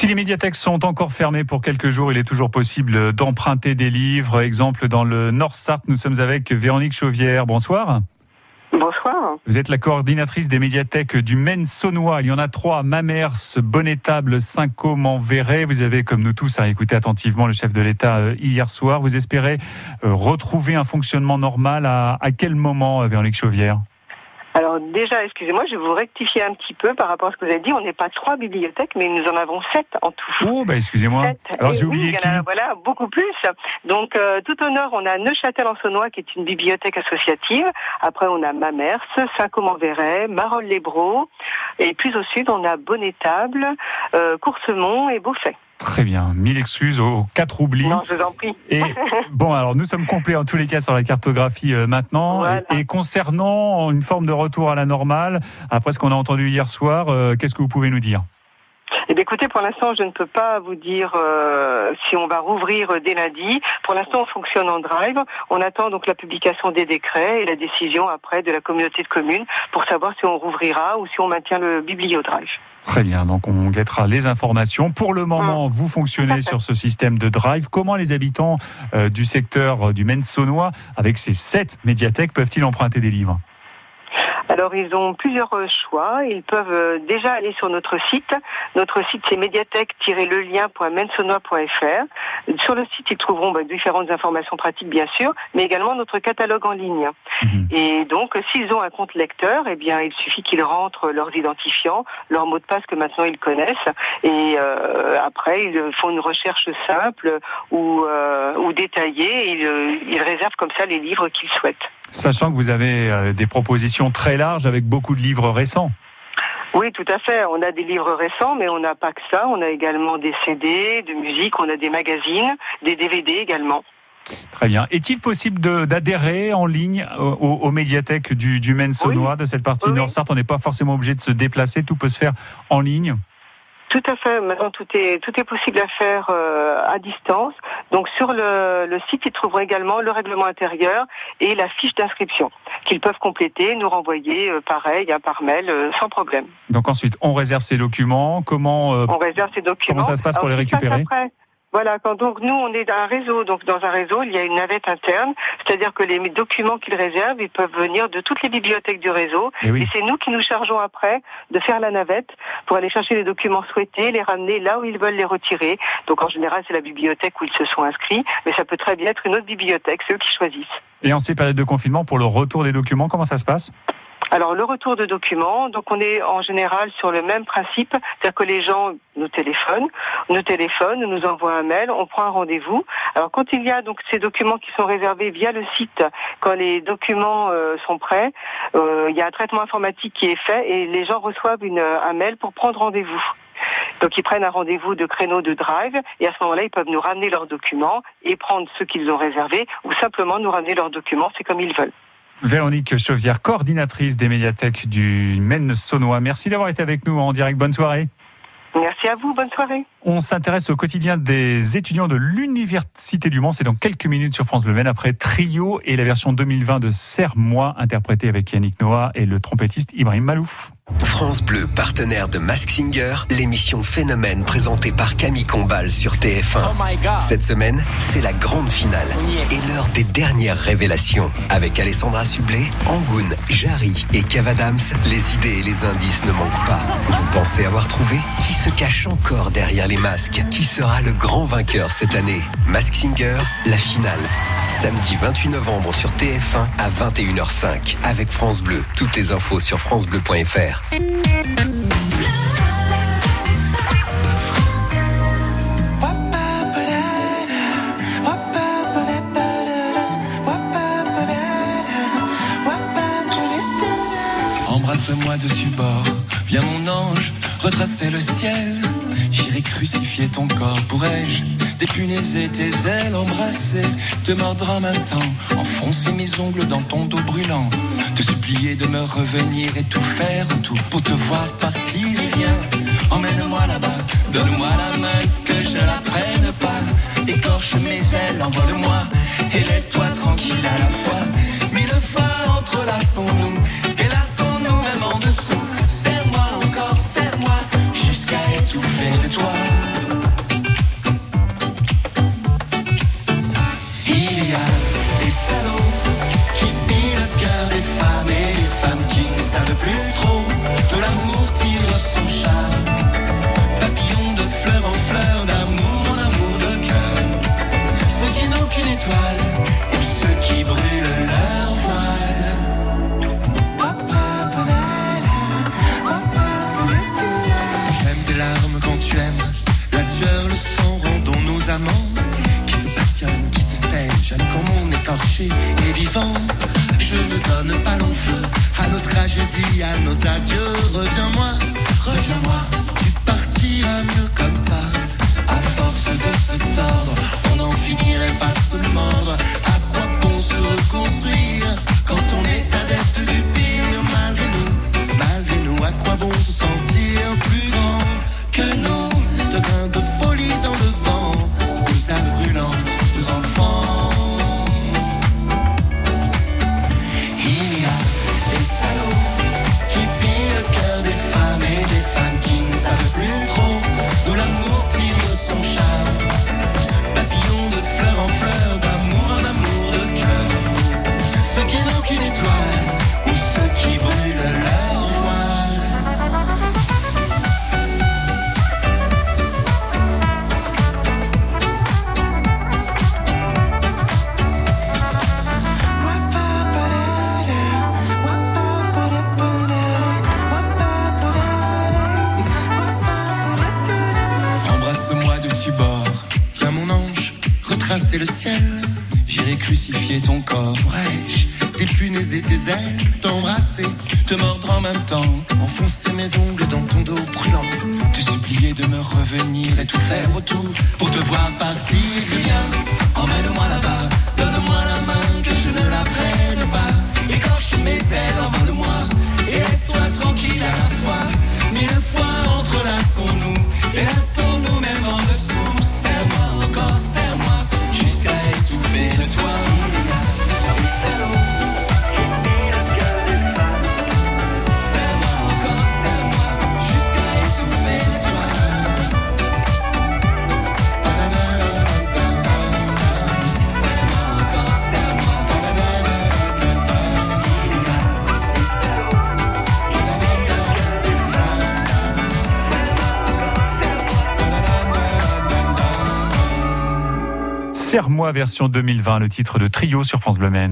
Si les médiathèques sont encore fermées pour quelques jours, il est toujours possible d'emprunter des livres. Exemple, dans le Nord-Sarthe, nous sommes avec Véronique Chauvière. Bonsoir. Bonsoir. Vous êtes la coordinatrice des médiathèques du Maine saunois. Il y en a trois, Mamers, Bonnetable, Saint-Côme, en Verret. Vous avez, comme nous tous, écouté attentivement le chef de l'État euh, hier soir. Vous espérez euh, retrouver un fonctionnement normal à, à quel moment, euh, Véronique Chauvière? Alors déjà, excusez-moi, je vais vous rectifier un petit peu par rapport à ce que vous avez dit. On n'est pas trois bibliothèques, mais nous en avons sept en tout. Oh, bah excusez-moi. Alors j'ai oublié qui Voilà, beaucoup plus. Donc euh, tout au nord, on a Neuchâtel-en-Saunois, qui est une bibliothèque associative. Après, on a Mamers, Saint-Côme-en-Verret, Marolles-les-Bros. Et plus au sud, on a Bonnetable, euh, Coursemont et Beaufait. Très bien. Mille excuses aux quatre oublis. Non, je vous en prie. Et bon, alors nous sommes complets en tous les cas sur la cartographie euh, maintenant. Et, concernant une forme de retour à la normale, après ce qu'on a entendu hier soir, euh, qu'est-ce que vous pouvez nous dire? Eh bien, écoutez, pour l'instant, je ne peux pas vous dire euh, si on va rouvrir dès lundi. Pour l'instant, on fonctionne en drive. On attend donc la publication des décrets et la décision après de la communauté de communes pour savoir si on rouvrira ou si on maintient le bibliodrive. Très bien, donc on guettera les informations. Pour le moment, mmh. vous fonctionnez sur ce système de drive. Comment les habitants euh, du secteur euh, du Maine-Saunois, avec ces sept médiathèques, peuvent-ils emprunter des livres? Alors ils ont plusieurs euh, choix. Ils peuvent euh, déjà aller sur notre site. Notre site c'est médiathèque-le-lien.mensonnois.fr. Sur le site ils trouveront bah, différentes informations pratiques bien sûr, mais également notre catalogue en ligne. Mhm. Et donc s'ils ont un compte lecteur, eh bien il suffit qu'ils rentrent leurs identifiants, leur mot de passe que maintenant ils connaissent, et euh, après ils font une recherche simple ou, ou détaillée. Et ils, ils réservent comme ça les livres qu'ils souhaitent. Sachant que vous avez euh, des propositions très larges avec beaucoup de livres récents. Oui, tout à fait. On a des livres récents, mais on n'a pas que ça. On a également des CD, de musique, on a des magazines, des DVD également. Très bien. Est-il possible d'adhérer en ligne aux, médiathèques du, du Maine saunois de cette partie Nord-Sarthe? On n'est pas forcément obligé de se déplacer, tout peut se faire en ligne tout à fait. Maintenant, tout est tout est possible à faire euh, à distance. Donc, sur le, le, site, ils trouveront également le règlement intérieur et la fiche d'inscription qu'ils peuvent compléter, nous renvoyer euh, pareil hein, par mail euh, sans problème. Donc ensuite, on réserve ces documents. Comment on réserve ces documents Comment ça se passe pour les récupérer? Voilà, quand donc nous on est dans un réseau, donc dans un réseau il y a une navette interne, c'est-à-dire que les documents qu'ils réservent, ils peuvent venir de toutes les bibliothèques du réseau, eh et, c'est nous qui nous chargeons après de faire la navette pour aller chercher les documents souhaités, les ramener là où ils veulent les retirer. Donc en général c'est la bibliothèque où ils se sont inscrits, mais ça peut très bien être une autre bibliothèque, ceux qui choisissent. Et en ces périodes de confinement, pour le retour des documents, comment ça se passe? Alors le retour de documents, donc on est en général sur le même principe, c'est-à-dire que les gens nous téléphonent, nous téléphonent, nous envoient un mail, on prend un rendez-vous. Alors quand il y a donc ces documents qui sont réservés via le site, quand les documents euh, sont prêts, euh, il y a un traitement informatique qui est fait et les gens reçoivent une, un mail pour prendre rendez-vous. Donc ils prennent un rendez-vous de créneau de drive et à ce moment-là, ils peuvent nous ramener leurs documents et prendre ceux qu'ils ont réservés ou simplement nous ramener leurs documents, c'est comme ils veulent. Véronique Chauvière, coordinatrice des médiathèques du Maine saunois. Merci d'avoir été avec nous en direct. Bonne soirée. Merci à vous, bonne soirée. On s'intéresse au quotidien des étudiants de l'Université du Mans. C'est dans quelques minutes sur France Bleu Maine après Trio et la version 2020 de Serre-moi, interprétée avec Yannick Noah et le trompettiste Ibrahim Malouf. France Bleu, partenaire de Mask Singer, l'émission Phénomène présentée par Camille Combal sur TF1. Cette semaine, c'est la grande finale et l'heure des dernières révélations. Avec Alessandra Sublet, Angoun, Jarry et Cavadams, les idées et les indices ne manquent pas. Vous pensez avoir trouvé Qui se cache encore derrière les masques Qui sera le grand vainqueur cette année? Mask Singer, la finale. Samedi 28 novembre sur TF1 à 21h05 avec France Bleu. Toutes les infos sur francebleu.fr. Embrasse-moi dessus bord, viens mon ange, retracer le ciel. J'irai crucifier ton corps, pourrais-je dépunaiser tes ailes, embrasser, te mordre même temps, enfoncer mes ongles dans ton dos brûlant te supplier de me revenir et tout faire, tout pour te voir partir. Et viens, emmène-moi là-bas, donne-moi la main, que je la prenne pas. Écorche mes ailes, envole-moi, et laisse-toi tranquille à la fois. Mille fois entrelaçons-nous, et vivant. Je ne donne pas long feu à nos tragédies, à nos adieux. Reviens-moi, reviens-moi, tu partiras mieux comme ça. À force de se tordre, on n'en finirait pas se de me revenir et tout faire autour pour te voir partir. Viens, emmène-moi là-bas, Serre-moi version 2020, le titre de Trio sur France Bleu Maine.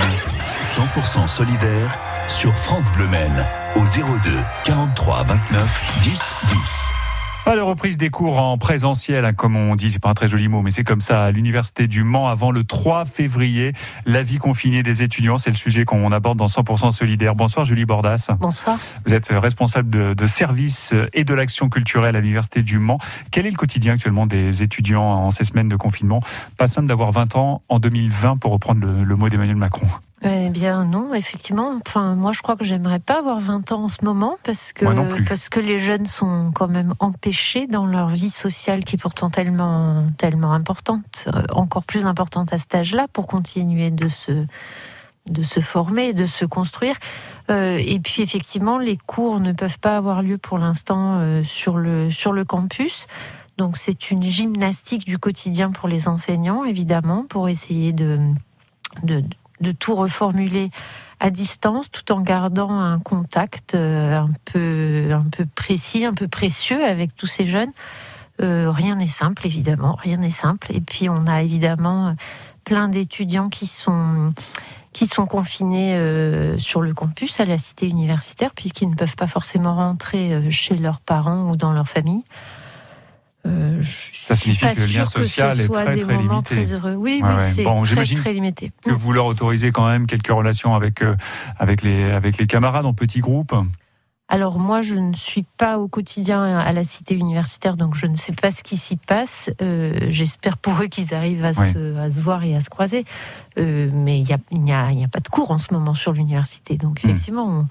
100% solidaire sur France Bleu au 02 43 29 10 10. Pas de reprise des cours en présentiel, hein, comme on dit, c'est pas un très joli mot, mais c'est comme ça à l'université du Mans avant le 3 février. La vie confinée des étudiants, c'est le sujet qu'on aborde dans 100% solidaire. Bonsoir Julie Bordas. Bonsoir. Vous êtes responsable de, de service et de l'action culturelle à l'université du Mans. Quel est le quotidien actuellement des étudiants en ces semaines de confinement? Pas simple d'avoir 20 ans en 2020 pour reprendre le, le mot d'Emmanuel Macron. Eh bien non, effectivement. Enfin, moi je crois que j'aimerais pas avoir 20 ans en ce moment parce que parce que les jeunes sont quand même empêchés dans leur vie sociale qui est pourtant tellement tellement importante, euh, encore plus importante à cet âge-là pour continuer de se de se former, de se construire. Euh, et puis effectivement, les cours ne peuvent pas avoir lieu pour l'instant euh, sur le sur le campus. Donc c'est une gymnastique du quotidien pour les enseignants, évidemment, pour essayer de, de, de tout reformuler à distance, tout en gardant un contact euh, un peu, un peu précis, un peu précieux avec tous ces jeunes. Euh, rien n'est simple, évidemment, rien n'est simple. Et puis on a évidemment plein d'étudiants qui sont qui sont confinés euh, sur le campus à la cité universitaire puisqu'ils ne peuvent pas forcément rentrer euh, chez leurs parents ou dans leur famille. Euh, je Ça signifie pas que le lien que social est très des très moments limité. très heureux. Oui, Ouais, oui, ouais. c'est Bon, très limité. Que vous leur autorisez quand même quelques relations avec euh, avec les avec les camarades en petits groupes. Alors moi, je ne suis pas au quotidien à la cité universitaire, donc je ne sais pas ce qui s'y passe. Euh, J'espère pour eux qu'ils arrivent à, se, à se voir et à se croiser. Mais il n'y a, pas de cours en ce moment sur l'université. Donc Hmm. effectivement, on-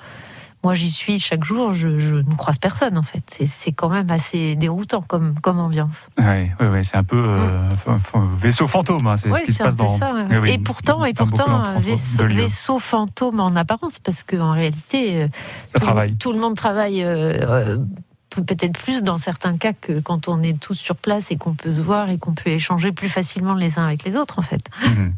moi j'y suis chaque jour, je, je ne croise personne en fait. C'est- quand même assez déroutant comme, comme ambiance. Ouais, ouais, c'est un peu euh, f- vaisseau fantôme. hein, c'est Oui, ce qui se passe dans. ça. Oui, oui, et pourtant, et pourtant, vaisseau, fantôme en apparence, parce qu'en réalité, euh, Ça tout, travaille. tout le monde travaille euh, peut-être plus dans certains cas que quand on est tous sur place et qu'on peut se voir et qu'on peut échanger plus facilement les uns avec les autres, en fait. Mhm.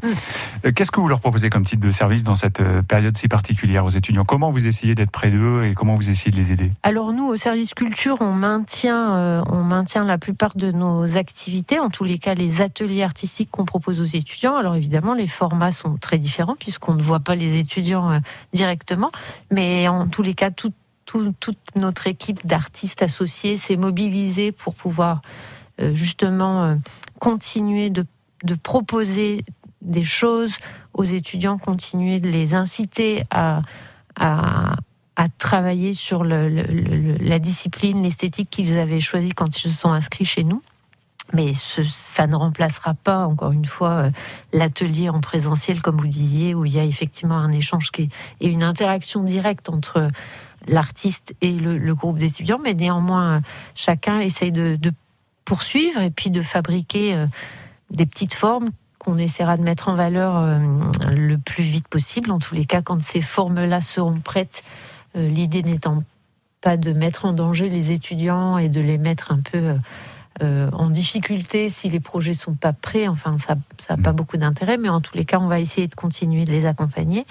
Euh, Qu'est-ce que vous leur proposez comme type de service dans cette euh, période si particulière aux étudiants? Comment vous essayez d'être près d'eux et comment vous essayez de les aider? Alors nous, au service culture, on maintient, euh, on maintient la plupart de nos activités, en tous les cas les ateliers artistiques qu'on propose aux étudiants. Alors évidemment, les formats sont très différents puisqu'on ne voit pas les étudiants euh, directement, mais en tous les cas, tout- toute notre équipe d'artistes associés s'est mobilisée pour pouvoir justement continuer de, proposer des choses aux étudiants, continuer de les inciter à, travailler sur la discipline, l'esthétique qu'ils avaient choisie quand ils se sont inscrits chez nous. Mais ça ne remplacera pas, encore une fois, euh, l'atelier en présentiel, comme vous disiez, où il y a effectivement un échange qui et une interaction directe entre l'artiste et le, groupe d'étudiants. Mais néanmoins, chacun essaye de poursuivre et puis de fabriquer euh, des petites formes qu'on essaiera de mettre en valeur euh, le plus vite possible. En tous les cas, quand ces formes-là seront prêtes, euh, l'idée n'étant pas de mettre en danger les étudiants et de les mettre un peu en difficulté si les projets sont pas prêts. Enfin, ça n'a pas beaucoup d'intérêt, mais en tous les cas, on va essayer de continuer de les accompagner.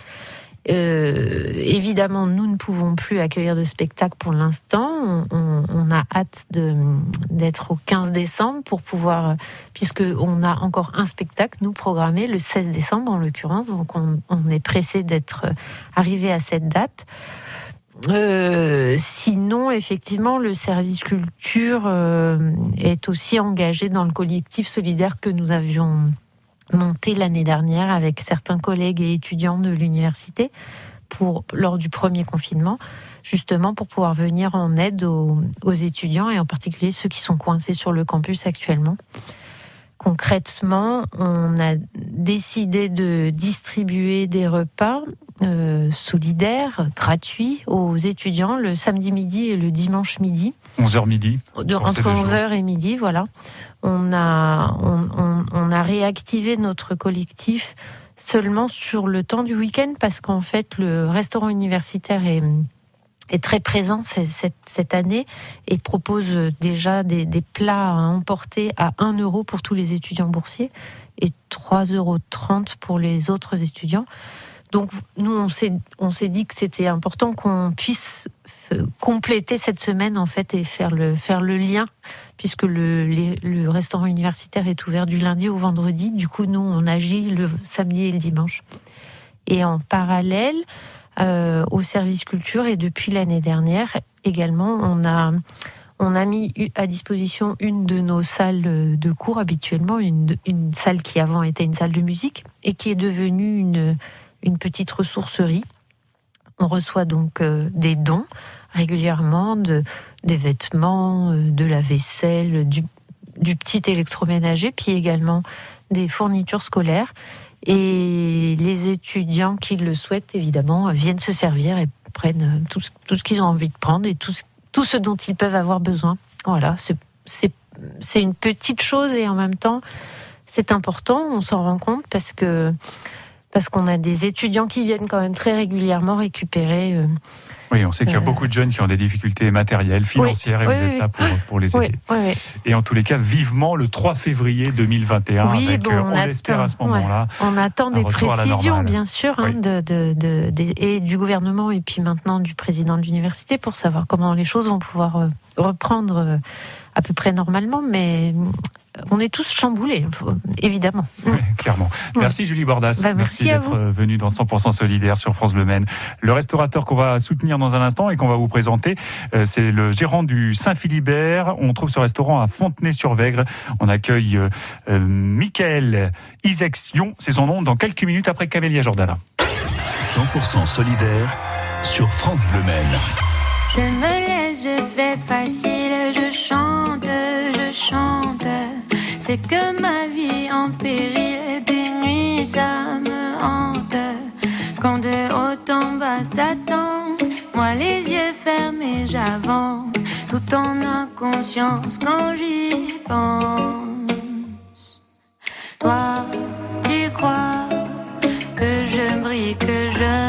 Euh, évidemment, nous ne pouvons plus accueillir de spectacle pour l'instant. On, a hâte d'être au 15 décembre pour pouvoir, puisque on a encore un spectacle nous programmé le 16 décembre en l'occurrence. Donc on, est pressé d'être arrivé à cette date. Euh, sinon, effectivement, le service culture euh, est aussi engagé dans le collectif solidaire que nous avions monté l'année dernière avec certains collègues et étudiants de l'université pour lors du premier confinement, justement pour pouvoir venir en aide aux, étudiants et en particulier ceux qui sont coincés sur le campus actuellement. Concrètement, on a décidé de distribuer des repas euh, solidaires, gratuits aux étudiants le samedi midi et le dimanche midi. 11h midi. entre 11h et midi, voilà on a, on, a réactivé notre collectif seulement sur le temps du week-end parce qu'en fait, le restaurant universitaire est, très présent cette, année et propose déjà des, des, plats à emporter à 1 euro pour tous les étudiants boursiers et 3,30 euros pour les autres étudiants. Donc nous, on s'est dit que c'était important qu'on puisse compléter cette semaine en fait et faire le, faire le lien puisque le, le restaurant universitaire est ouvert du lundi au vendredi. Du coup, nous, on agit le samedi et le dimanche. Et en parallèle, euh, au service culture et depuis l'année dernière également, on a on a mis à disposition une de nos salles de cours habituellement, une, une salle qui avant était une salle de musique et qui est devenue une, une petite ressourcerie. On reçoit donc euh, des dons régulièrement de, des vêtements, euh, de la vaisselle, du, petit électroménager, puis également des fournitures scolaires. Et les étudiants qui le souhaitent, évidemment, viennent se servir et prennent tout, tout ce qu'ils ont envie de prendre et tout ce dont ils peuvent avoir besoin. Voilà, c'est une petite chose et en même temps, c'est important, on s'en rend compte parce que parce qu'on a des étudiants qui viennent quand même très régulièrement récupérer. Euh, oui, on sait qu'il y a euh, beaucoup de jeunes qui ont des difficultés matérielles, financières, et vous êtes là pour, pour les aider. Et en tous les cas, vivement le 3 février 2021, avec, euh, on, espère à ce moment-là. On attend des précisions, bien sûr, hein, de, de, de, et du gouvernement et puis maintenant du président de l'université pour savoir comment les choses vont pouvoir reprendre à peu près normalement, mais on est tous chamboulés, évidemment. clairement. Merci Julie Bordas. Bah, merci, d'être venue dans 100% solidaire sur France Bleu Maine. Le restaurateur qu'on va soutenir dans un instant et qu'on va vous présenter, euh, c'est le gérant du Saint-Philibert. On trouve ce restaurant à Fontenay-sur-Vègre. On accueille euh, euh Michael Isexion, c'est son nom, dans quelques minutes après Camélia Jordana. 100% solidaire sur France Bleu Maine. Je me laisse, je fais facile, je chante, je chante. C'est que ma vie en péril, des nuits ça me hante. Quand de haut en bas tombe, moi les yeux fermés j'avance, tout en inconscience quand j'y pense. Toi, tu crois que je brille, que je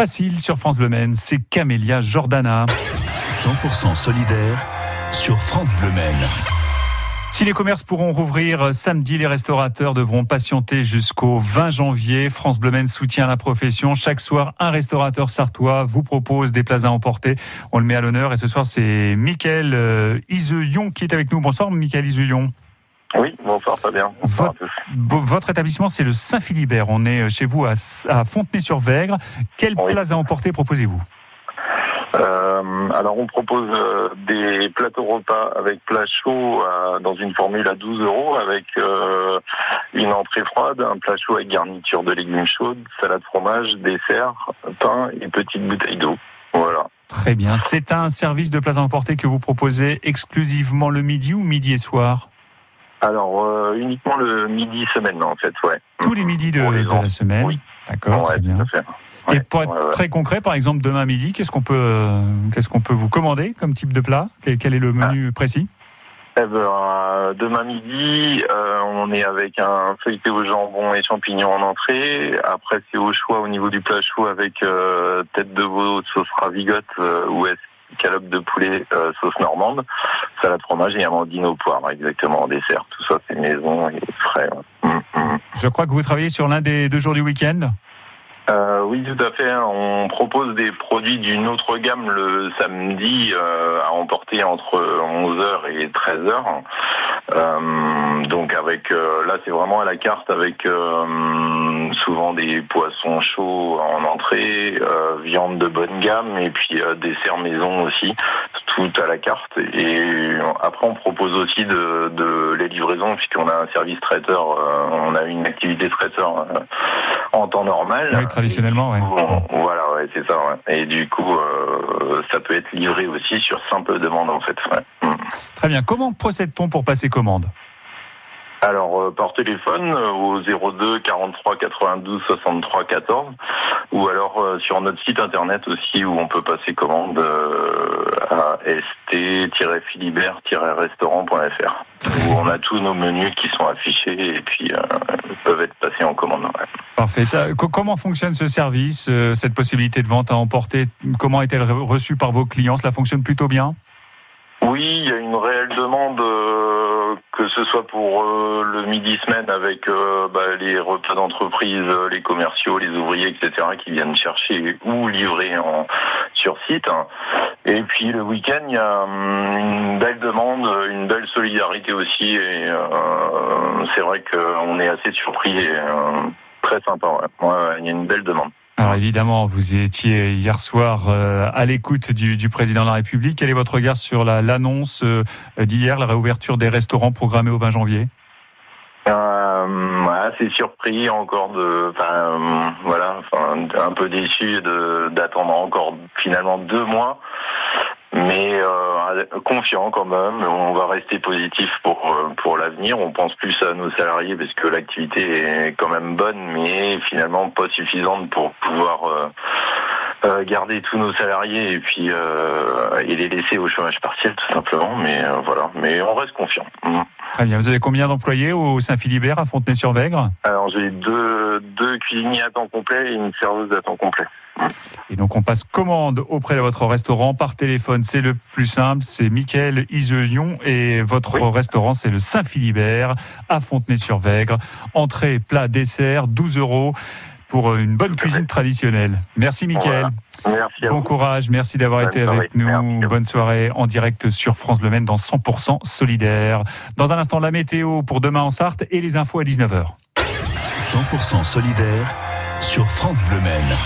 Facile sur France Bleu Maine, c'est Camélia Jordana. 100% solidaire sur France Bleu Maine. Si les commerces pourront rouvrir samedi, les restaurateurs devront patienter jusqu'au 20 janvier. France Bleu Maine soutient la profession. Chaque soir, un restaurateur sartois vous propose des plats à emporter. On le met à l'honneur et ce soir, c'est Mickaël euh, Iseuillon qui est avec nous. Bonsoir, Mickaël Iseuillon. Oui, bonsoir Fabien. Bonsoir à tous. Bo- Votre établissement, c'est le Saint-Philibert. On est chez vous à, à Fontenay-sur-Vègre. Quels Oui. plats à emporter proposez-vous? Euh, alors on propose euh, des plateaux repas avec plat chaud euh, dans une formule à 12 euros avec euh, une entrée froide, un plat chaud avec garniture de légumes chaudes, salade fromage, dessert, pain et petite bouteille d'eau. Voilà. Très bien. C'est un service de plats à emporter que vous proposez exclusivement le midi ou midi et soir? Alors euh, uniquement le midi semaine en fait, ouais. Tous les midis de, les la semaine Oui. D'accord, Ouais, très bien. Et pour être ouais, très concret, par exemple, demain midi, qu'est-ce qu'on peut, euh, qu'est-ce qu'on peut vous commander comme type de plat? Quel, quel est le menu Ah. précis? Eh ben, euh, demain midi, euh, on est avec un feuilleté au jambon et champignons en entrée. Après, c'est au choix au niveau du plat chaud avec euh, tête de veau, sauce ravigote ou escalope de poulet, euh, sauce normande, salade fromage et amandine au poire, exactement en dessert. Tout ça, c'est maison et frais. Hum, hum. Je crois que vous travaillez sur l'un des deux jours du week-end. Euh, oui, tout à fait. On propose des produits d'une autre gamme le samedi euh, à emporter entre 11h et 13h. Euh, donc avec là, c'est vraiment à la carte avec souvent des poissons chauds en entrée, viande de bonne gamme et puis dessert maison aussi, tout à la carte. Et après, on propose aussi de, de les livraisons puisqu'on a un service traiteur, on a une activité traiteur en temps normal. Traditionnellement, ouais. Voilà, ouais, c'est ça. ouais. Et du coup, euh, ça peut être livré aussi sur simple demande, en fait. ouais. Mm. Très bien. Comment procède-t-on pour passer commande Alors, euh, par téléphone euh, au 02 43 92 63 14 ou alors euh, sur notre site internet aussi où on peut passer commande à st-philibert-restaurant.fr où on a tous nos menus qui sont affichés et puis euh, peuvent être passés en commande. ouais. Parfait. Ça, comment fonctionne ce service, euh, cette possibilité de vente à emporter? Comment est-elle re- reçue par vos clients? Cela fonctionne plutôt bien? Oui, il y a une réelle demande euh, que ce soit pour le midi semaine avec bah, les repas d'entreprise, les commerciaux, les ouvriers, etc., qui viennent chercher ou livrer sur site. Et puis le week-end, il y a hum, une belle demande, une belle solidarité aussi. Et c'est vrai qu'on est assez surpris et très sympa. il y a une belle demande. Alors évidemment, vous étiez hier soir euh, à l'écoute du, président de la République. Quel est votre regard sur l'annonce euh, d'hier, la réouverture des restaurants programmés au 20 janvier? Euh, assez surpris encore de, voilà, un peu déçu d'attendre encore finalement deux mois mais euh, confiant quand même. On va rester positif pour euh, pour l'avenir. On pense plus à nos salariés parce que l'activité est quand même bonne, mais finalement pas suffisante pour pouvoir euh, euh garder tous nos salariés et puis et les laisser au chômage partiel tout simplement. Mais voilà, mais on reste confiant. Mm. Très bien. Vous avez combien d'employés au Saint-Philibert à Fontenay-sur-Vègre? Alors j'ai deux deux cuisiniers à temps complet et une serveuse à temps complet. Et donc on passe commande auprès de votre restaurant par téléphone, c'est le plus simple, c'est Mickaël Iselion et votre restaurant c'est le Saint-Philibert à Fontenay-sur-Vègre. Entrée, plat, dessert, 12 euros pour une bonne cuisine traditionnelle. Merci Mickaël. Merci bon courage, merci d'avoir été avec nous. Bonne soirée en direct sur France Bleu Maine dans 100% solidaire. Dans un instant la météo pour demain en Sarthe et les infos à 19h. 100% solidaire sur France Bleu Maine.